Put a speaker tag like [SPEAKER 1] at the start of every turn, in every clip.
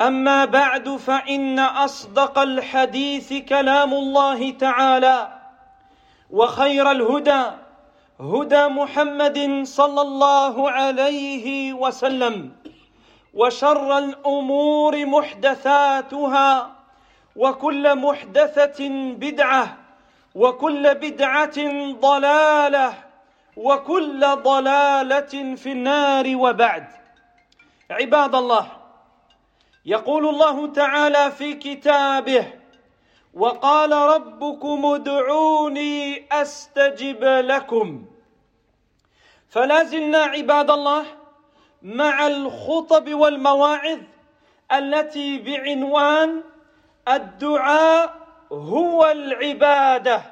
[SPEAKER 1] أما بعد فإن أصدق الحديث كلام الله تعالى وخير الهدى هدى محمد صلى الله عليه وسلم وشر الأمور محدثاتها وكل محدثة بدعة وكل بدعة ضلالة وكل ضلالة في النار وبعد. عباد الله يقول الله تعالى في كتابه وقال ربكم ادعوني أستجب لكم. فلا زلنا عباد الله مع الخطب والمواعظ التي بعنوان الدعاء هو العبادة.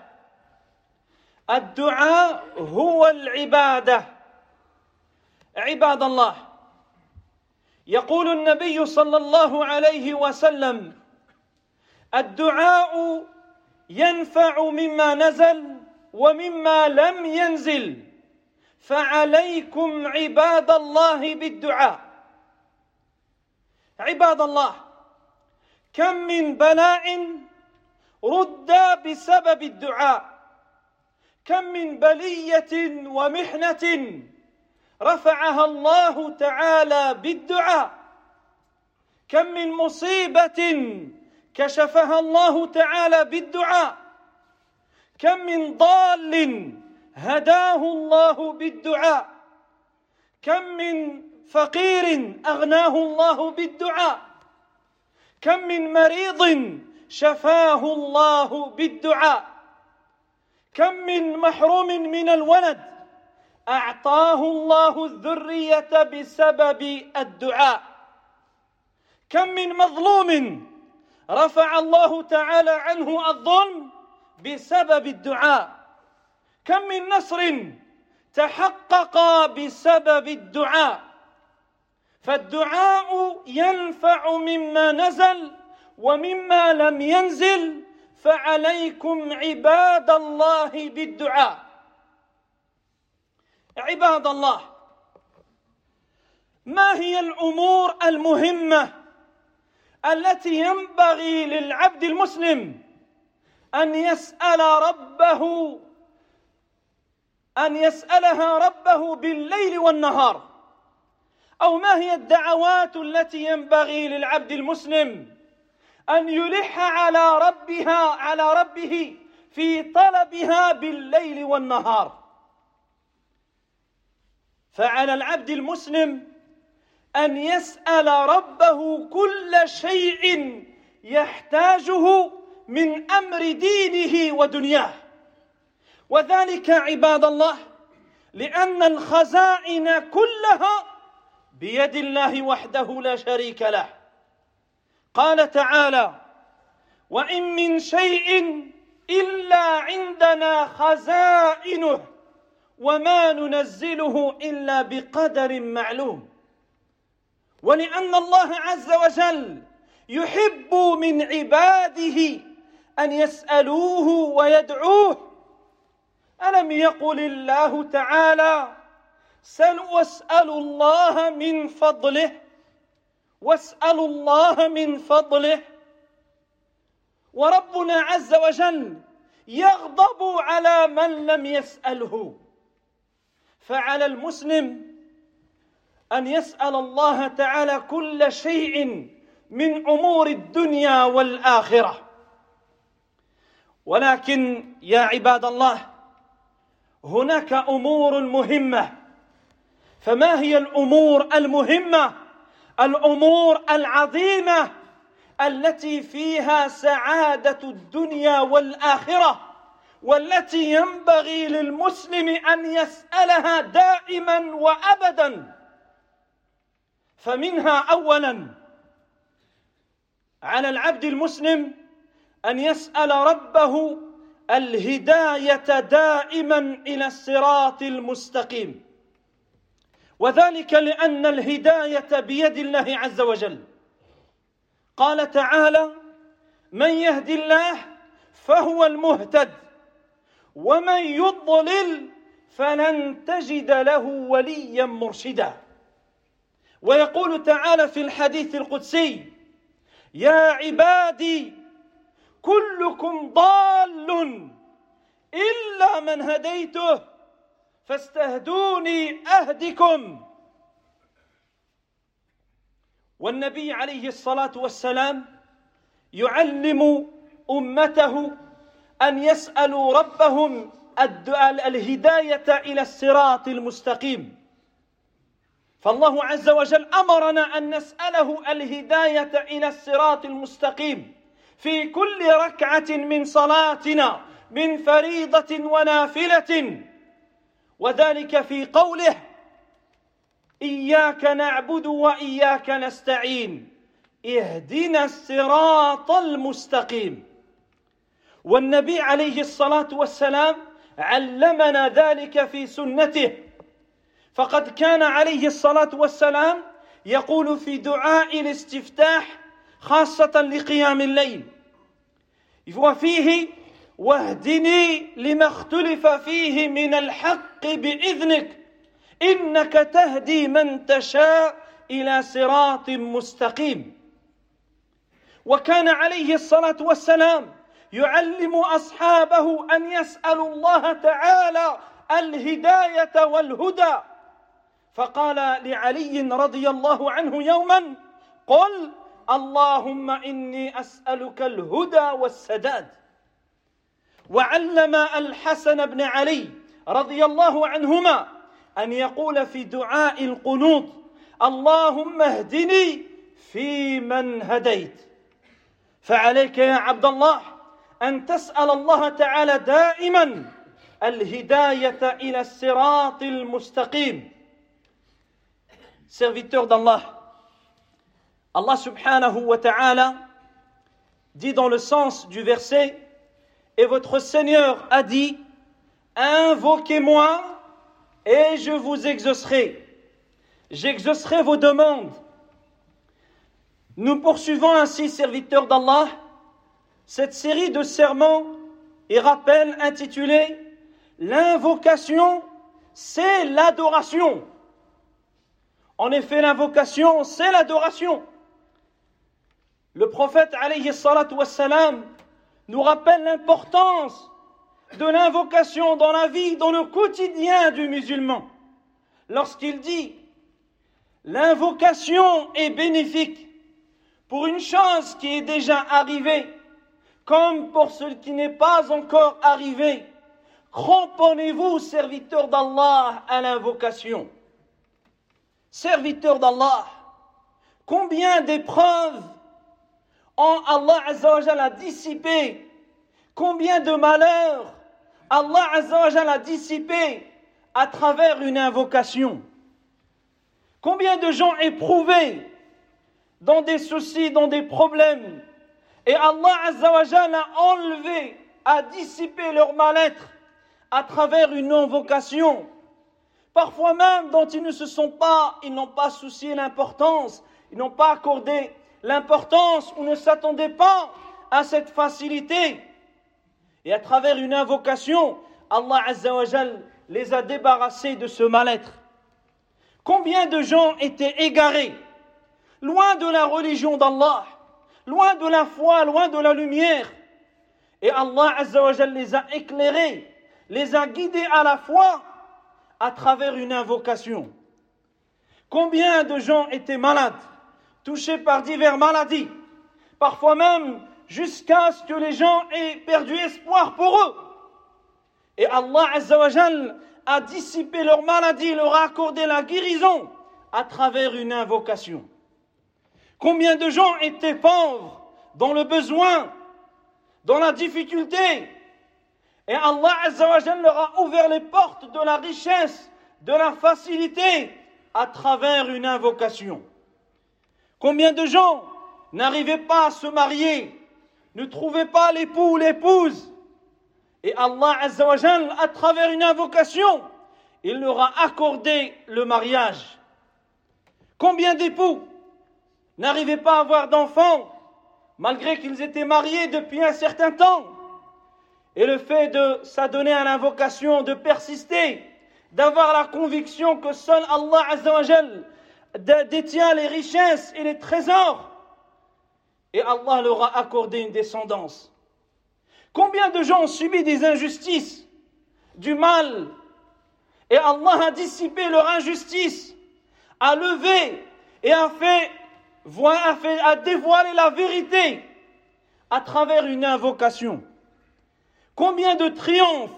[SPEAKER 1] الدعاء هو العبادة. عباد الله يقول النبي صلى الله عليه وسلم الدعاء ينفع مما نزل ومما لم ينزل فعليكم عباد الله بالدعاء. عباد الله كم من بلاء رد بسبب الدعاء؟ كم من بلية ومحنة رفعها الله تعالى بالدعاء. كم من مصيبة كشفها الله تعالى بالدعاء. كم من ضال هداه الله بالدعاء. كم من فقير أغناه الله بالدعاء. كم من مريض شفاه الله بالدعاء. كم من محروم من الولد أعطاه الله الذرية بسبب الدعاء. كم من مظلوم رفع الله تعالى عنه الظلم بسبب الدعاء. كم من نصر تحقق بسبب الدعاء. فالدعاء ينفع مما نزل ومما لم ينزل فعليكم عباد الله بالدعاء. عباد الله ما هي الأمور المهمة التي ينبغي للعبد المسلم أن يسأل ربه أن يسألها ربه بالليل والنهار؟ أو ما هي الدعوات التي ينبغي للعبد المسلم أن يلح على ربها على ربه في طلبها بالليل والنهار؟ فعلى العبد المسلم أن يسأل ربه كل شيء يحتاجه من أمر دينه ودنياه. وذلك عباد الله لأن الخزائن كلها بيد الله وحده لا شريك له. قال تعالى وإن من شيء إلا عندنا خزائنه وما ننزله إلا بقدر معلوم. ولأن الله عز وجل يحب من عباده أن يسألوه ويدعوه. ألم يقل الله تعالى سل واسألوا الله من فضله واسألوا الله من فضله. وربنا عز وجل يغضب على من لم يسأله. فعلى المسلم أن يسأل الله تعالى كل شيء من أمور الدنيا والآخرة. ولكن يا عباد الله هناك أمور مهمة. فما هي الأمور المهمة؟ الأمور العظيمة التي فيها سعادة الدنيا والآخرة. والتي ينبغي للمسلم أن يسألها دائما وأبدا. فمنها اولا على العبد المسلم أن يسأل ربه الهداية دائما إلى الصراط المستقيم. وذلك لأن الهداية بيد الله عز وجل. قال تعالى من يهد الله فهو المهتد ومن يضلل فلن تجد له وليا مرشدا. ويقول تعالى في الحديث القدسي يا عبادي كلكم ضال إلا من هديته فاستهدوني أهدكم. والنبي عليه الصلاة والسلام يعلم أمته أن يسألوا ربهم الهداية إلى الصراط المستقيم. فالله عز وجل أمرنا أن نسأله الهداية إلى الصراط المستقيم. في كل ركعة من صلاتنا من فريضة ونافلة. وذلك في قوله إياك نعبد وإياك نستعين. اهدنا الصراط المستقيم. والنبي عليه الصلاة والسلام علمنا ذلك في سنته. فقد كان عليه الصلاة والسلام يقول في دعاء الاستفتاح خاصة لقيام الليل وفيه واهدني لما اختلف فيه من الحق بإذنك إنك تهدي من تشاء إلى صراط مستقيم. وكان عليه الصلاة والسلام يعلم أصحابه أن يسألوا الله تعالى الهداية والهدى. فقال لعلي رضي الله عنه يوما قل اللهم إني أسألك الهدى والسداد. وعلم الحسن بن علي رضي الله عنهما أن يقول في دعاء القنوط اللهم اهدني في من هديت. فعليك يا عبد الله ان تسال الله تعالى دائما الهدايه الى الصراط المستقيم serviteur d'Allah Allah subhanahu wa ta'ala dit dans le sens du verset et votre Seigneur a dit invoquez-moi et je vous exaucerai j'exaucerai vos demandes nous poursuivons ainsi serviteurs d'Allah cette série de serments et rappels intitulés L'invocation, c'est l'adoration. En effet, l'invocation, c'est l'adoration. Le prophète alayhi wassalam, nous rappelle l'importance de l'invocation dans la vie, dans le quotidien du musulman. Lorsqu'il dit L'invocation est bénéfique pour une chose qui est déjà arrivée comme pour ce qui n'est pas encore arrivé. Cramponnez-vous, serviteurs d'Allah, à l'invocation. Serviteurs d'Allah, combien d'épreuves ont Allah Azzawajal a dissipé? Combien de malheurs Allah Azzawajal a dissipé à travers une invocation? Combien de gens éprouvés dans des soucis, dans des problèmes, et Allah Azzawajal a enlevé, a dissipé leur mal-être à travers une invocation. Parfois même dont ils ne se sont pas, ils n'ont pas soucié l'importance, ils n'ont pas accordé l'importance ou ne s'attendaient pas à cette facilité. Et à travers une invocation, Allah Azzawajal les a débarrassés de ce mal-être. Combien de gens étaient égarés, loin de la religion d'Allah, loin de la foi, loin de la lumière. Et Allah Azzawajal les a éclairés, les a guidés à la foi à travers une invocation. Combien de gens étaient malades, touchés par diverses maladies, parfois même jusqu'à ce que les gens aient perdu espoir pour eux. Et Allah Azzawajal a dissipé leur maladie, leur a accordé la guérison à travers une invocation. Combien de gens étaient pauvres, dans le besoin, dans la difficulté, et Allah Azzawajal leur a ouvert les portes de la richesse, de la facilité, à travers une invocation. Combien de gens n'arrivaient pas à se marier, ne trouvaient pas l'époux ou l'épouse, et Allah Azzawajal, à travers une invocation, il leur a accordé le mariage. Combien d'époux n'arrivaient pas à avoir d'enfants, malgré qu'ils étaient mariés depuis un certain temps Et le fait de s'adonner à l'invocation, de persister, d'avoir la conviction que seul Allah Azzawajal détient les richesses et les trésors, et Allah leur a accordé une descendance. Combien de gens ont subi des injustices, du mal, et Allah a dissipé leur injustice, a levé et a fait, a fait, a dévoilé la vérité à travers une invocation. Combien de triomphes,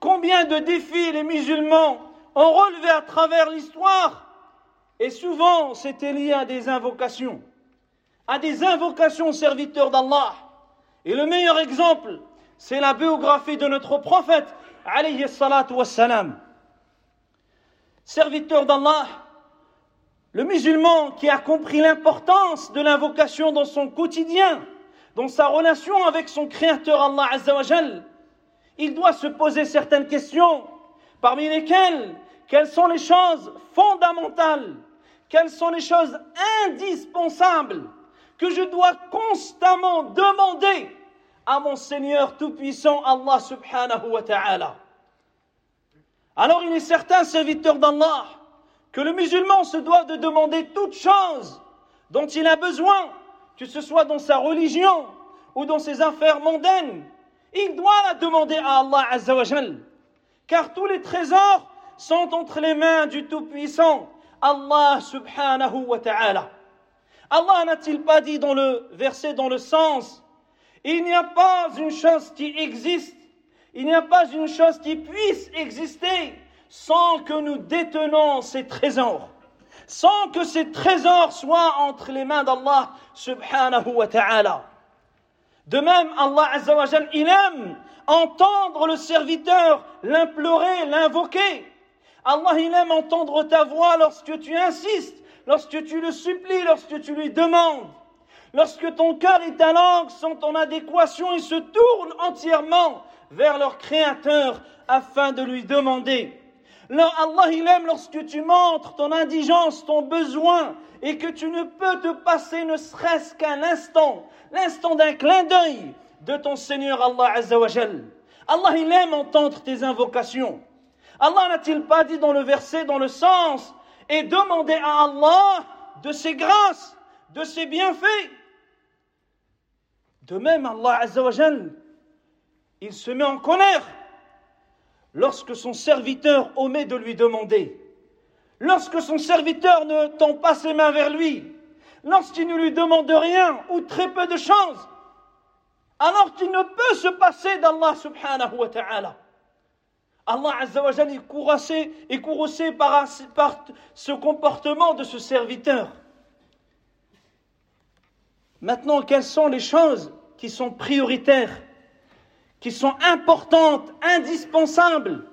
[SPEAKER 1] combien de défis les musulmans ont relevés à travers l'histoire, et souvent c'était lié à des invocations, à des invocations serviteurs d'Allah. Et le meilleur exemple, c'est la biographie de notre prophète, alayhi salatu wassalam. Serviteur d'Allah, le musulman qui a compris l'importance de l'invocation dans son quotidien, dans sa relation avec son créateur Allah Azzawajal, il doit se poser certaines questions, parmi lesquelles, quelles sont les choses fondamentales, quelles sont les choses indispensables que je dois constamment demander à mon Seigneur Tout-Puissant, Allah subhanahu wa ta'ala. Alors il est certain, serviteur d'Allah, que le musulman se doit de demander toute chose dont il a besoin, que ce soit dans sa religion ou dans ses affaires mondaines. Il doit la demander à Allah Azzawajal, car tous les trésors sont entre les mains du Tout-Puissant, Allah subhanahu wa ta'ala. Allah n'a-t-il pas dit dans le verset, dans le sens il n'y a pas une chose qui existe, il n'y a pas une chose qui puisse exister sans que nous détenons ces trésors, sans que ces trésors soient entre les mains d'Allah subhanahu wa ta'ala. De même, Allah azawajal, il aime entendre le serviteur l'implorer, l'invoquer. Allah, il aime entendre ta voix lorsque tu insistes, lorsque tu le supplies, lorsque tu lui demandes. Lorsque ton cœur et ta langue sont en adéquation et se tournent entièrement vers leur Créateur afin de lui demander. Allah, il aime lorsque tu montres ton indigence, ton besoin, et que tu ne peux te passer ne serait-ce qu'un instant, l'instant d'un clin d'œil de ton Seigneur Allah Azzawajal. Allah, il aime entendre tes invocations. Allah n'a-t-il pas dit dans le verset, dans le sens, et demander à Allah de ses grâces, de ses bienfaits de même, Allah Azzawajal, il se met en colère lorsque son serviteur omet de lui demander, lorsque son serviteur ne tend pas ses mains vers lui, lorsqu'il ne lui demande rien ou très peu de choses, alors qu'il ne peut se passer d'Allah subhanahu wa ta'ala. Allah Azzawajal est courassé, est par, par ce comportement de ce serviteur. Maintenant, quelles sont les choses qui sont prioritaires, qui sont importantes, indispensables,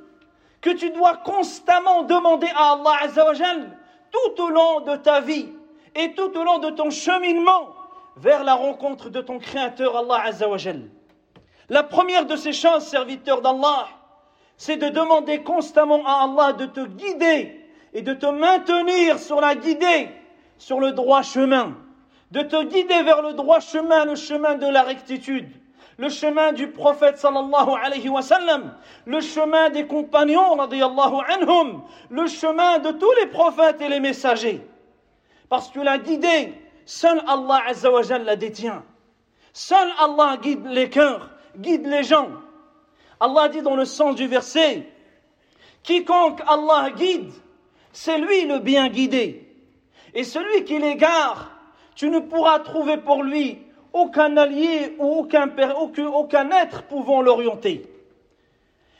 [SPEAKER 1] que tu dois constamment demander à Allah Azzawajal tout au long de ta vie et tout au long de ton cheminement vers la rencontre de ton Créateur Allah Azzawajal. La première de ces choses, serviteur d'Allah, c'est de demander constamment à Allah de te guider et de te maintenir sur la guidée, sur le droit chemin de te guider vers le droit chemin, le chemin de la rectitude, le chemin du prophète sallallahu alayhi wa sallam, le chemin des compagnons anhum, le chemin de tous les prophètes et les messagers. Parce que la guidée, seul Allah azza wa la détient. Seul Allah guide les cœurs, guide les gens. Allah dit dans le sens du verset, quiconque Allah guide, c'est lui le bien guidé. Et celui qui l'égare, tu ne pourras trouver pour lui aucun allié ou aucun, être pouvant l'orienter.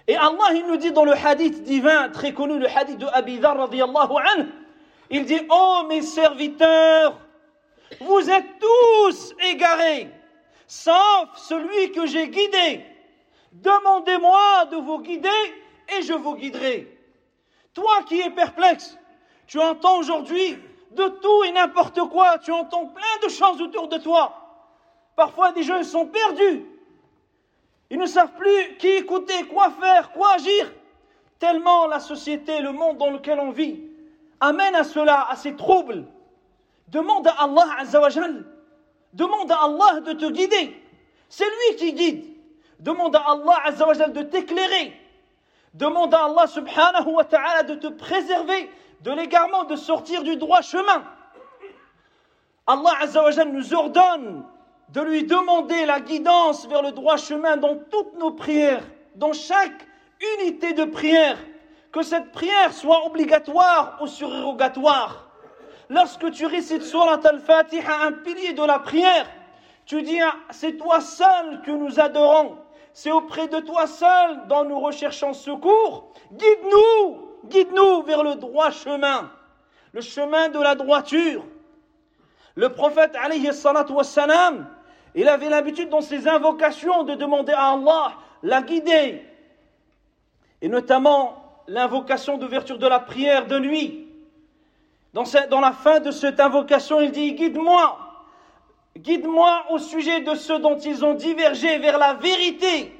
[SPEAKER 1] Et Allah, il nous dit dans le hadith divin, très connu, le hadith de Abi Dhar, radiallahu anhu, il dit, oh mes serviteurs, vous êtes tous égarés, sauf celui que j'ai guidé. Demandez-moi de vous guider et je vous guiderai. Toi qui es perplexe, tu entends aujourd'hui de tout et n'importe quoi, tu entends plein de choses autour de toi. Parfois des gens sont perdus. Ils ne savent plus qui écouter, quoi faire, quoi agir. Tellement la société, le monde dans lequel on vit, amène à cela, à ces troubles. Demande à Allah Azzawajal, demande à Allah de te guider. C'est lui qui guide. Demande à Allah Azzawajal de t'éclairer. Demande à Allah subhanahu wa ta'ala de te préserver de l'égarement, de sortir du droit chemin. Allah Azzawajal nous ordonne de lui demander la guidance vers le droit chemin dans toutes nos prières, dans chaque unité de prière, que cette prière soit obligatoire ou surérogatoire. Lorsque tu récites Surat al-Fatiha, un pilier de la prière, tu dis, ah, c'est toi seul que nous adorons, c'est auprès de toi seul dont nous recherchons secours. Guide-nous, guide-nous vers le droit chemin, le chemin de la droiture. Le prophète, alayhi salatu wassalam, il avait l'habitude dans ses invocations de demander à Allah la guider. Et notamment l'invocation d'ouverture de la prière de nuit. Dans, la fin de cette invocation, il dit Guide-moi, guide-moi au sujet de ceux dont ils ont divergé vers la vérité,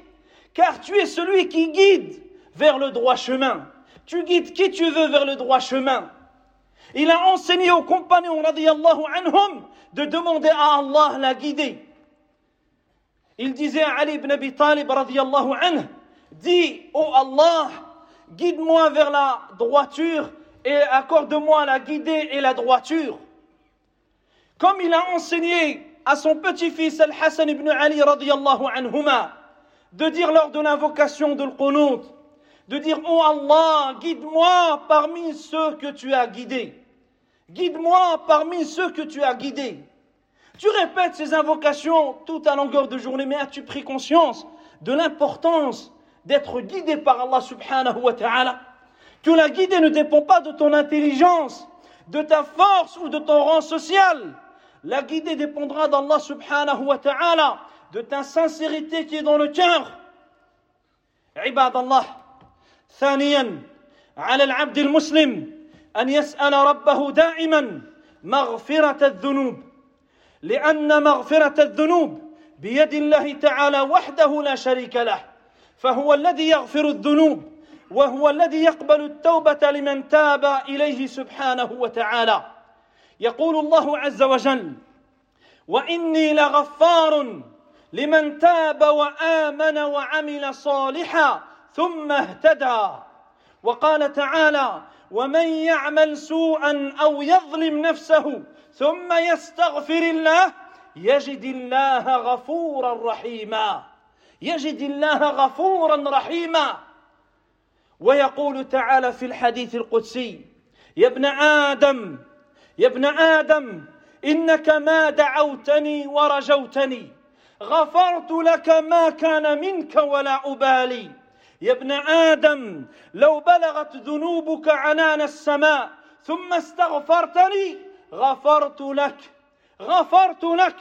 [SPEAKER 1] car tu es celui qui guide vers le droit chemin. Tu guides qui tu veux vers le droit chemin. Il a enseigné aux compagnons anhum de demander à Allah la guider. Il disait à Ali ibn Abi Talib radiallahu dis, oh Allah, guide-moi vers la droiture et accorde-moi la guidée et la droiture. Comme il a enseigné à son petit-fils Al-Hassan ibn Ali radiallahu anhuma, de dire lors de l'invocation de l'Qunut, de dire, oh Allah, guide-moi parmi ceux que tu as guidés. Guide-moi parmi ceux que tu as guidés. Tu répètes ces invocations tout à longueur de journée, mais as-tu pris conscience de l'importance d'être guidé par Allah subhanahu wa ta'ala Que la guidée ne dépend pas de ton intelligence, de ta force ou de ton rang social. La guidée dépendra d'Allah subhanahu wa ta'ala, de ta sincérité qui est dans le cœur. عباد الله ثانيا على العبد المسلم ان يسال ربه دائما مغفره الذنوب لأن مغفرة الذنوب بيد الله تعالى وحده لا شريك له فهو الذي يغفر الذنوب وهو الذي يقبل التوبة لمن تاب إليه سبحانه وتعالى. يقول الله عز وجل وإني لغفار لمن تاب وآمن وعمل صالحا ثم اهتدى وقال تعالى ومن يعمل سوءا أو يظلم نفسه ثم يستغفر الله يجد الله غفورا رحيما. يجد الله غفورا رحيما. ويقول تعالى في الحديث القدسي يا ابن آدم يا ابن آدم إنك ما دعوتني ورجوتني غفرت لك ما كان منك ولا أبالي. يا ابن آدم لو بلغت ذنوبك عنان السماء ثم استغفرتني غفرت لك غفرت لك.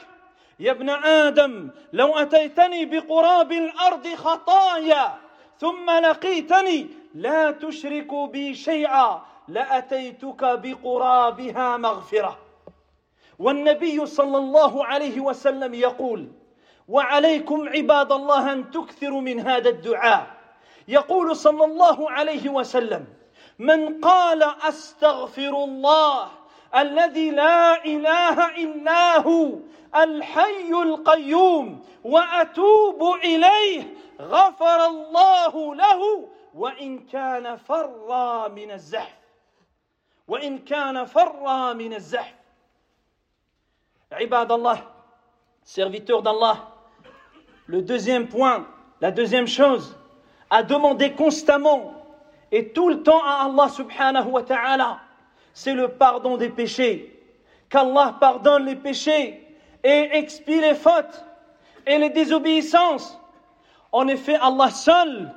[SPEAKER 1] يا ابن آدم لو أتيتني بقراب الأرض خطايا ثم لقيتني لا تشرك بي شيئا لأتيتك بقرابها مغفرة. والنبي صلى الله عليه وسلم يقول وعليكم عباد الله أن تكثروا من هذا الدعاء. يقول صلى الله عليه وسلم من قال أستغفر الله الذي لا إله إلا هو الحي القيوم وأتوب إليه غفر الله له وإن كان فر من الزحف. وإن كان فر من الزحف. عباد الله serviteurs d'Allah le deuxième point la deuxième chose à demander constamment et tout le temps à Allah subhanahu wa ta'ala c'est le pardon des péchés. Qu'Allah pardonne les péchés et expie les fautes et les désobéissances. En effet, Allah seul,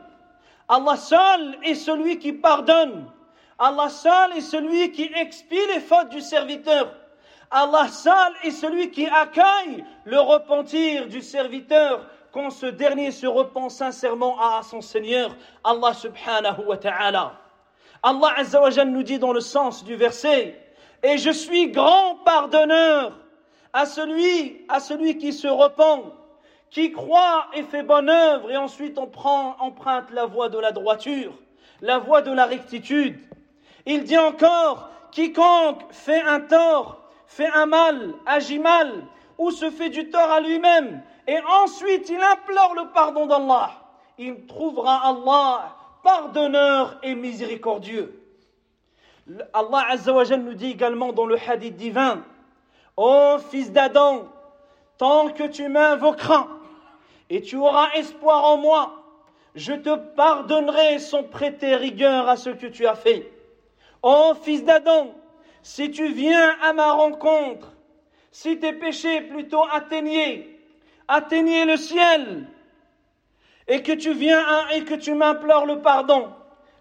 [SPEAKER 1] Allah seul est celui qui pardonne. Allah seul est celui qui expie les fautes du serviteur. Allah seul est celui qui accueille le repentir du serviteur quand ce dernier se repent sincèrement à son Seigneur, Allah subhanahu wa ta'ala. Allah azza nous dit dans le sens du verset, et je suis grand pardonneur à celui, à celui qui se repent, qui croit et fait bonne œuvre, et ensuite on prend, emprunte la voie de la droiture, la voie de la rectitude. Il dit encore, quiconque fait un tort, fait un mal, agit mal, ou se fait du tort à lui-même, et ensuite il implore le pardon d'Allah, il trouvera Allah pardonneur et miséricordieux. Allah Azza nous dit également dans le hadith divin, Ô fils d'Adam, tant que tu m'invoqueras et tu auras espoir en moi, je te pardonnerai sans prêter rigueur à ce que tu as fait. Ô fils d'Adam, si tu viens à ma rencontre, si tes péchés plutôt atteignaient, atteignaient le ciel, et que tu viens et que tu m'implores le pardon,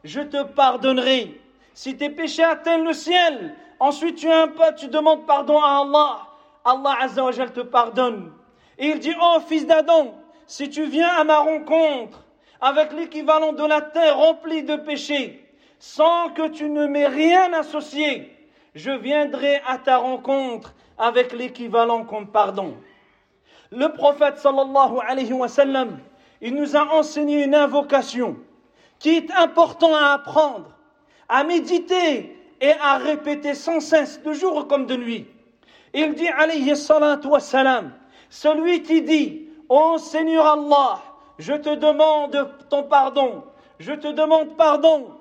[SPEAKER 1] je te pardonnerai. Si tes péchés atteignent le ciel, ensuite tu, peu, tu demandes pardon à Allah, Allah Azza te pardonne. Et il dit, oh fils d'Adam, si tu viens à ma rencontre avec l'équivalent de la terre remplie de péchés, sans que tu ne m'aies rien associé, je viendrai à ta rencontre avec l'équivalent comme pardon. Le prophète sallallahu alayhi wa sallam, il nous a enseigné une invocation qui est importante à apprendre, à méditer et à répéter sans cesse, de jour comme de nuit. Il dit alayhi salatu salam, celui qui dit, Ô Seigneur Allah, je te demande ton pardon, je te demande pardon.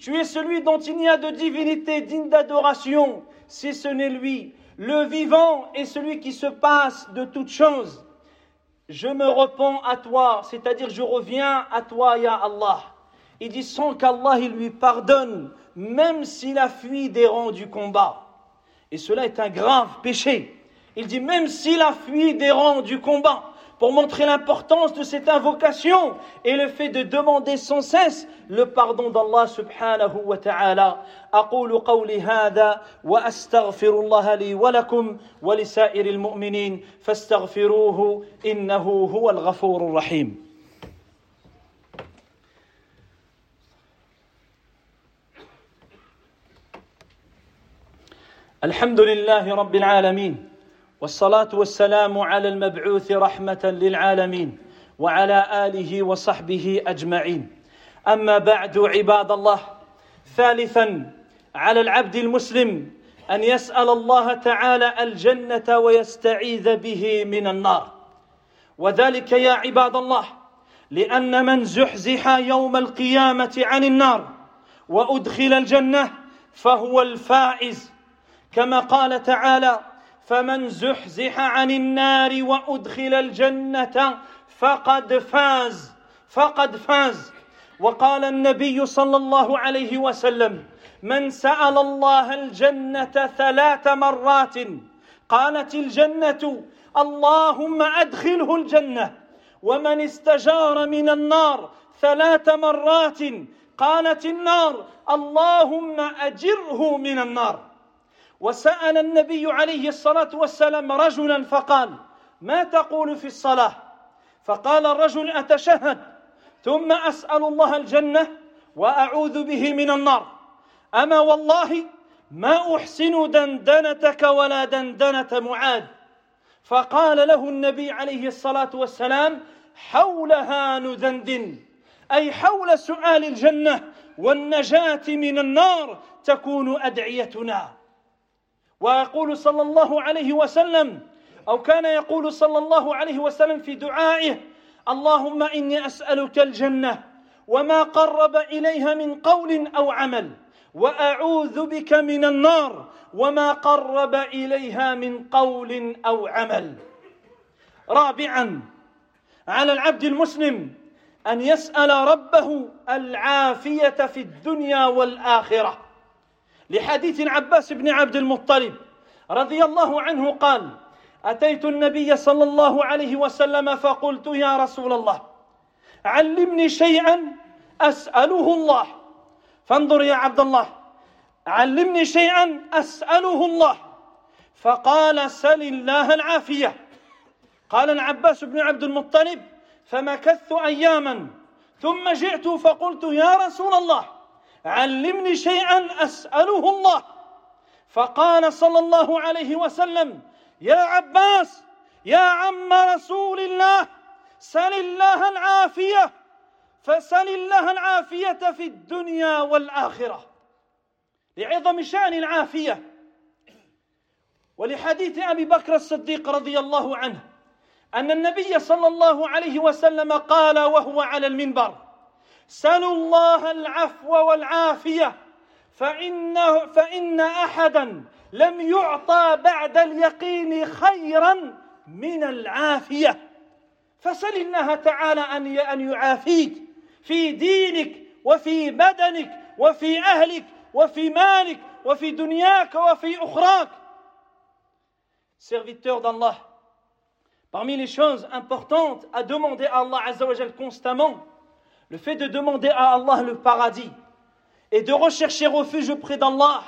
[SPEAKER 1] Tu es celui dont il n'y a de divinité digne d'adoration, si ce n'est lui le vivant est celui qui se passe de toutes choses. Je me repens à toi, c'est-à-dire je reviens à toi, Ya Allah. Il dit sans qu'Allah lui pardonne, même s'il a fui des rangs du combat. Et cela est un grave péché. Il dit même s'il a fui des rangs du combat pour montrer l'importance de cette invocation et le fait de demander sans cesse le pardon d'Allah subhanahu wa ta'ala. أقول قولي هذا وأستغفر الله لي ولكم ولسائر المؤمنين فاستغفروه إنه هو الغفور الرحيم. الحمد لله رب العالمين والصلاة والسلام على المبعوث رحمة للعالمين وعلى آله وصحبه أجمعين. أما بعد عباد الله ثالثا على العبد المسلم أن يسأل الله تعالى الجنة ويستعيذ به من النار. وذلك يا عباد الله لأن من زحزح يوم القيامة عن النار وأدخل الجنة فهو الفائز. كما قال تعالى فمن زحزح عن النار وأدخل الجنة فقد فاز فقد فاز. وقال النبي صلى الله عليه وسلم من سأل الله الجنة ثلاث مرات قالت الجنة اللهم أدخله الجنة ومن استجار من النار ثلاث مرات قالت النار اللهم أجره من النار وسأل النبي عليه الصلاة والسلام رجلا فقال ما تقول في الصلاة؟ فقال الرجل أتشهد ثم أسأل الله الجنة وأعوذ به من النار. أما والله ما أحسن دندنتك ولا دندنة معاذ؟ فقال له النبي عليه الصلاة والسلام حولها نذندن أي حول سؤال الجنة والنجاة من النار تكون أدعيتنا. ويقول صلى الله عليه وسلم أو كان يقول صلى الله عليه وسلم في دعائه اللهم إني أسألك الجنة وما قرب إليها من قول أو عمل وأعوذ بك من النار وما قرب إليها من قول أو عمل. رابعا على العبد المسلم أن يسأل ربه العافية في الدنيا والآخرة. لحديث العباس بن عبد المطلب رضي الله عنه قال أتيت النبي صلى الله عليه وسلم فقلت يا رسول الله علمني شيئا أسأله الله. فانظر يا عبد الله علمني شيئا أسأله الله. فقال سل الله العافية. قال العباس بن عبد المطلب فمكثت أياما ثم جئت فقلت يا رسول الله علمني شيئا أسأله الله. فقال صلى الله عليه وسلم يا عباس يا عم رسول الله سل الله العافية فسل الله العافية في الدنيا والآخرة. لعظم شأن العافية. ولحديث أبي بكر الصديق رضي الله عنه أن النبي صلى الله عليه وسلم قال وهو على المنبر سلوا الله العفو والعافية فإن, فإن أحدا لم يعطى بعد اليقين خيرا من العافية. فسل الله تعالى أن أن يعافيك في دينك وفي بدنك وفي أهلك وفي مالك وفي دنياك وفي أخراك. Serviteur d'Allah, parmi les choses importantes à demander à Allah Azzawajal constamment, le fait de demander à Allah le paradis et de rechercher refuge auprès d'Allah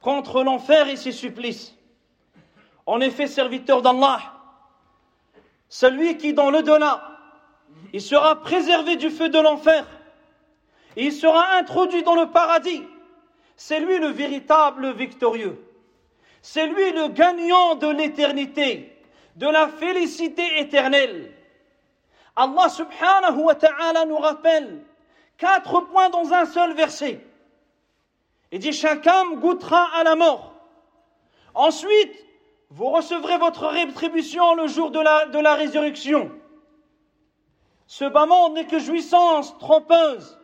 [SPEAKER 1] contre l'enfer et ses supplices. En effet, serviteur d'Allah, celui qui dans le delà, il sera préservé du feu de l'enfer, et il sera introduit dans le paradis, c'est lui le véritable victorieux. C'est lui le gagnant de l'éternité, de la félicité éternelle. Allah subhanahu wa ta'ala nous rappelle quatre points dans un seul verset. Il dit chacun goûtera à la mort. Ensuite, vous recevrez votre rétribution le jour de la, résurrection. Ce bas monde n'est que jouissance trompeuse.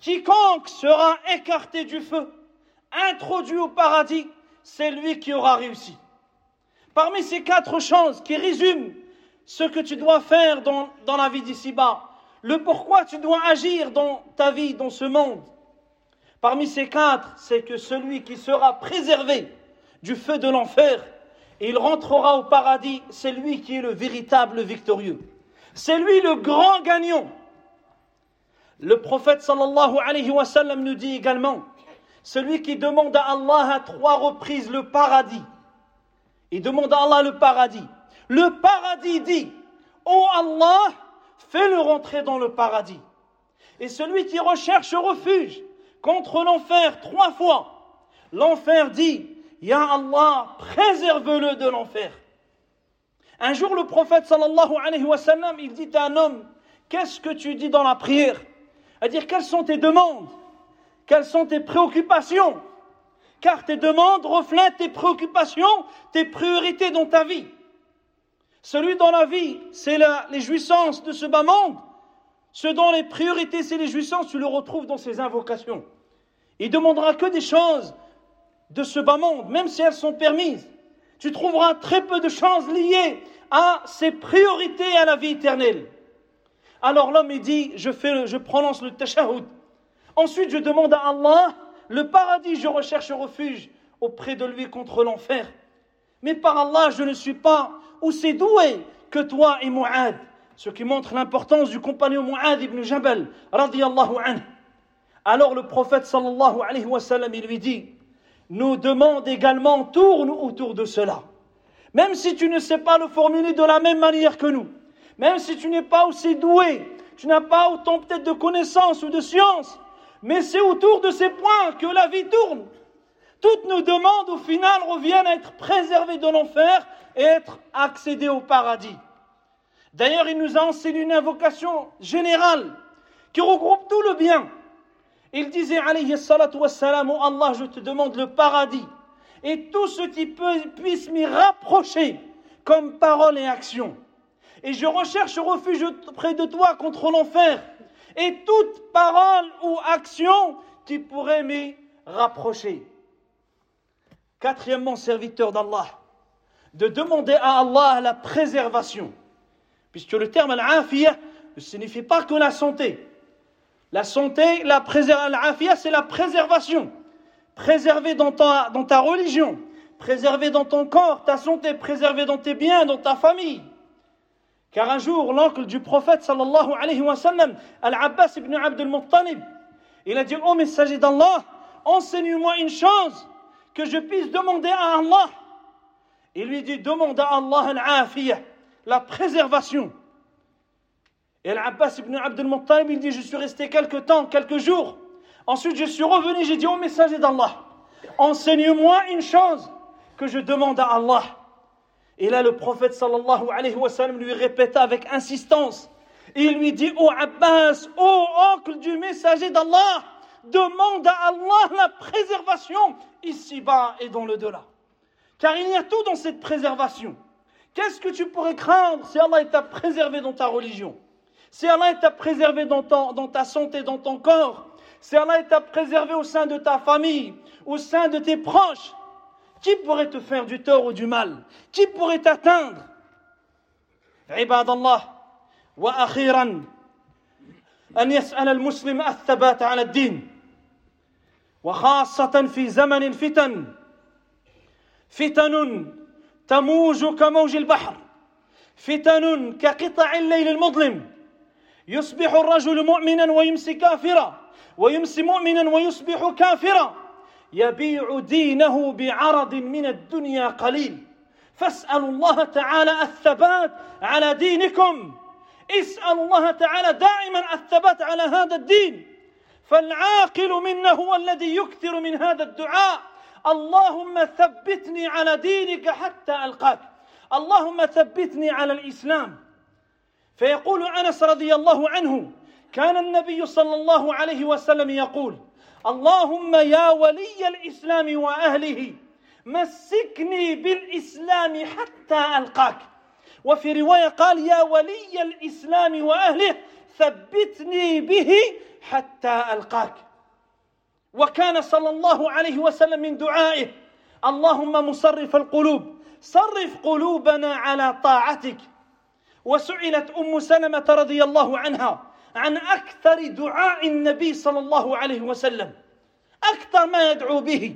[SPEAKER 1] Quiconque sera écarté du feu, introduit au paradis, c'est lui qui aura réussi. Parmi ces quatre choses qui résument ce que tu dois faire dans, la vie d'ici-bas, le pourquoi tu dois agir dans ta vie, dans ce monde, parmi ces quatre, c'est que celui qui sera préservé du feu de l'enfer, il rentrera au paradis, c'est lui qui est le véritable victorieux. C'est lui le grand gagnant. Le prophète nous dit également, celui qui demande à Allah à trois reprises le paradis, il demande à Allah le paradis. Le paradis dit, oh Allah, fais-le rentrer dans le paradis. Et celui qui recherche refuge contre l'enfer trois fois, l'enfer dit, Ya Allah, préserve-le de l'enfer. Un jour, le prophète sallallahu alayhi wa sallam, il dit à un homme, qu'est-ce que tu dis dans la prière? C'est-à-dire, quelles sont tes demandes? Quelles sont tes préoccupations? Car tes demandes reflètent tes préoccupations, tes priorités dans ta vie. Celui dans la vie, c'est les jouissances de ce bas monde. Ce dont les priorités, c'est les jouissances, tu le retrouves dans ses invocations. Il demandera que des choses de ce bas monde, même si elles sont permises. Tu trouveras très peu de choses liées à ses priorités à la vie éternelle. Alors l'homme, dit, je, fais, je prononce le tashahhud. Ensuite, je demande à Allah le paradis, je recherche refuge auprès de lui contre l'enfer. Mais par Allah, je ne suis pas aussi doué que toi et Mu'ad. Ce qui montre l'importance du compagnon Mu'ad ibn Jabal, radiyallahu anhu. Alors le prophète sallallahu lui dit, nous demande également, tourne autour de cela. Même si tu ne sais pas le formuler de la même manière que nous, même si tu n'es pas aussi doué, tu n'as pas autant peut-être de connaissances ou de sciences, mais c'est autour de ces points que la vie tourne. Toutes nos demandes, au final, reviennent à être préservées de l'enfer et être accédées au paradis. D'ailleurs, il nous a enseigné une invocation générale qui regroupe tout le bien il disait, alayhi salatu wassalam, oh Allah, je te demande le paradis et tout ce qui peut, puisse m'y rapprocher comme parole et action. Et je recherche refuge près de toi contre l'enfer et toute parole ou action qui pourrait m'y rapprocher. Quatrièmement, serviteur d'Allah, de demander à Allah la préservation. Puisque le terme al-afiyah ne signifie pas que la santé. La santé, la c'est la préservation. Préserver dans ta, religion, préservé dans ton corps, ta santé préservée dans tes biens, dans ta famille. Car un jour, l'oncle du prophète sallallahu alayhi wa sallam, Al-Abbas ibn Abd al-Muttalib, il a dit, oh messager d'Allah, enseigne-moi une chose que je puisse demander à Allah. Il lui dit, demande à Allah la préservation. Et Al-Abbas ibn Abd al-Muttalib, il dit, je suis resté quelques temps, quelques jours. Ensuite, je suis revenu, j'ai dit, oh messager d'Allah, enseigne-moi une chose que je demande à Allah. Et là, le prophète sallallahu lui répéta avec insistance. Il lui dit, oh Abbas, oh oncle du messager d'Allah, demande à Allah la préservation ici-bas et dans le delà. Car il y a tout dans cette préservation. Qu'est-ce que tu pourrais craindre si Allah t'a préservé dans ta religion Si Allah t'a préservé dans, dans ta santé, dans ton corps Si Allah t'a préservé au sein de ta famille, au sein de tes proches Qui pourrait te faire du tort ou du mal Qui pourrait t'atteindre عباد الله واخيرا ان يسال المسلم الثبات على الدين وخاصة في زمن الفتن. فتن تموج كموج البحر. فتن كقطع الليل المظلم. يصبح الرجل مؤمنا ويمسي كافرا ويمسي مؤمنا ويصبح كافرا. يبيع دينه بعرض من الدنيا قليل. فاسألوا الله تعالى الثبات على دينكم. اسألوا الله تعالى دائما الثبات على هذا الدين. فالعاقل منا هو الذي يكثر من هذا الدعاء. اللهم ثبتني على دينك حتى ألقاك. اللهم ثبتني على الإسلام. فيقول أنس رضي الله عنه كان النبي صلى الله عليه وسلم يقول اللهم يا ولي الإسلام وأهله مسكني بالإسلام حتى ألقاك. وفي رواية قال يا ولي الإسلام وأهله ثبتني به حتى ألقاك. وكان صلى الله عليه وسلم من دعائه اللهم مصرف القلوب صرف قلوبنا على طاعتك. وسئلت أم سلمة رضي الله عنها عن أكثر دعاء النبي صلى الله عليه وسلم أكثر ما يدعو به.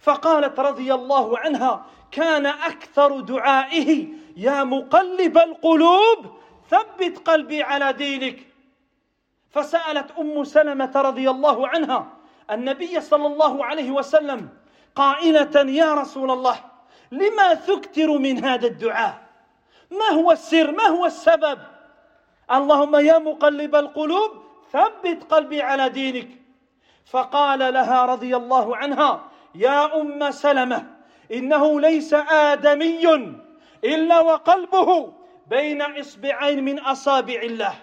[SPEAKER 1] فقالت رضي الله عنها كان أكثر دعائه يا مقلب القلوب ثبت قلبي على دينك. فسألت أم سلمة رضي الله عنها النبي صلى الله عليه وسلم قائلة يا رسول الله لما تكثر من هذا الدعاء؟ ما هو السر؟ ما هو السبب؟ اللهم يا مقلب القلوب ثبت قلبي على دينك. فقال لها رضي الله عنها يا أم سلمة إنه ليس آدمي إلا وقلبه. بين اصبعين من اصابع الله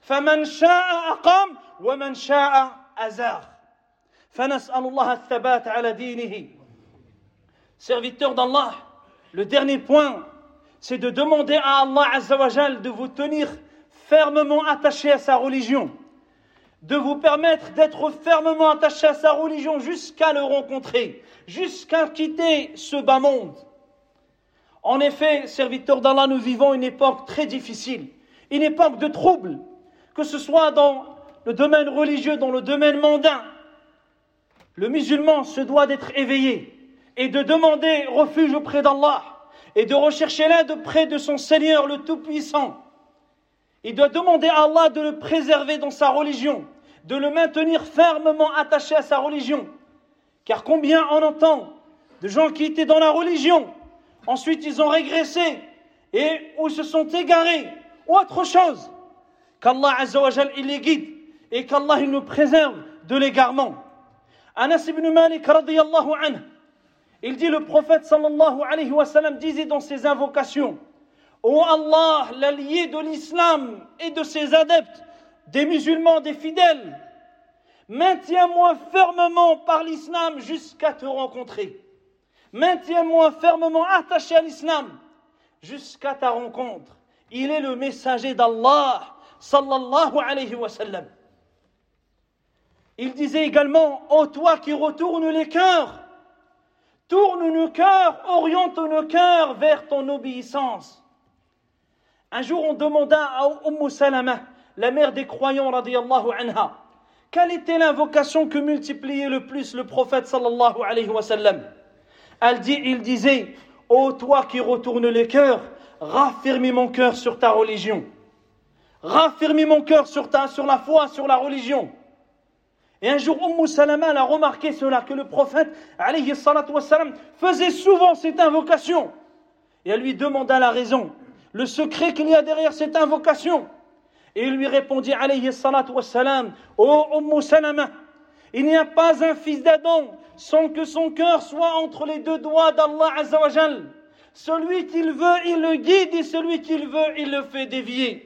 [SPEAKER 1] فمن شاء اقام ومن شاء ازاغ فنسال الله الثبات على دينه serviteur d'Allah le dernier point c'est de demander à Allah Azzawajal de vous tenir fermement attaché à sa religion de vous permettre d'être fermement attaché à sa religion jusqu'à le rencontrer, jusqu'à quitter ce bas monde. En effet, serviteurs d'Allah, nous vivons une époque très difficile, une époque de troubles, que ce soit dans le domaine religieux, dans le domaine mondain. Le musulman se doit d'être éveillé et de demander refuge auprès d'Allah et de rechercher l'aide près de son Seigneur le Tout-Puissant. Il doit demander à Allah de le préserver dans sa religion, de le maintenir fermement attaché à sa religion. Car combien on entend de gens qui étaient dans la religion, ensuite ils ont régressé et ou se sont égarés ou autre chose. Qu'Allah Azzawajal il les guide et qu'Allah il nous préserve de l'égarement. Anas ibn Malik il dit le prophète sallallahu alayhi wa disait dans ses invocations Ô Allah, l'allié de l'islam et de ses adeptes, des musulmans, des fidèles, maintiens-moi fermement par l'islam jusqu'à te rencontrer. Maintiens-moi fermement attaché à l'islam jusqu'à ta rencontre. Il est le messager d'Allah, sallallahu alayhi. Il disait également, ô toi qui retournes les cœurs, tourne nos cœurs, oriente nos cœurs vers ton obéissance. Un jour, on demanda à Umm Salama, la mère des croyants, radiallahu anha, quelle était l'invocation que multipliait le plus le prophète sallallahu alayhi Elle dit, il disait, Ô toi qui retournes les cœurs, raffermis mon cœur sur ta religion. Raffermis mon cœur sur, ta, sur la foi, sur la religion. Et un jour, Umm Salama a remarqué cela, que le prophète alayhi wassalam, faisait souvent cette invocation. Et elle lui demanda la raison, le secret qu'il y a derrière cette invocation. Et il lui répondit alayhi wassalam, Ô Umm Salama, il n'y a pas un fils d'Adam sans que son cœur soit entre les deux doigts d'Allah Azzawajal. Celui qu'il veut, il le guide et celui qu'il veut, il le fait dévier.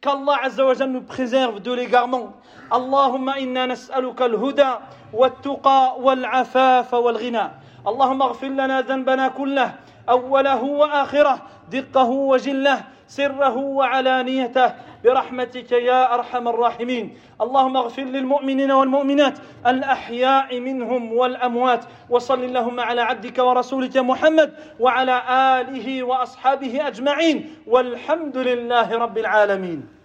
[SPEAKER 1] Qu'Allah Azzawajal nous préserve de l'égarement. Allahumma inna nas'aluka al-huda, wa tuqa wal-afafa wal-ghina. Allahumma aghfir lana dhanbana kullah. أوله وآخره دقه وجله سره وعلانيته. برحمتك يا أرحم الراحمين. اللهم اغفر للمؤمنين والمؤمنات الأحياء منهم والأموات وصل اللهم على عبدك ورسولك محمد وعلى آله وأصحابه أجمعين. والحمد لله رب العالمين.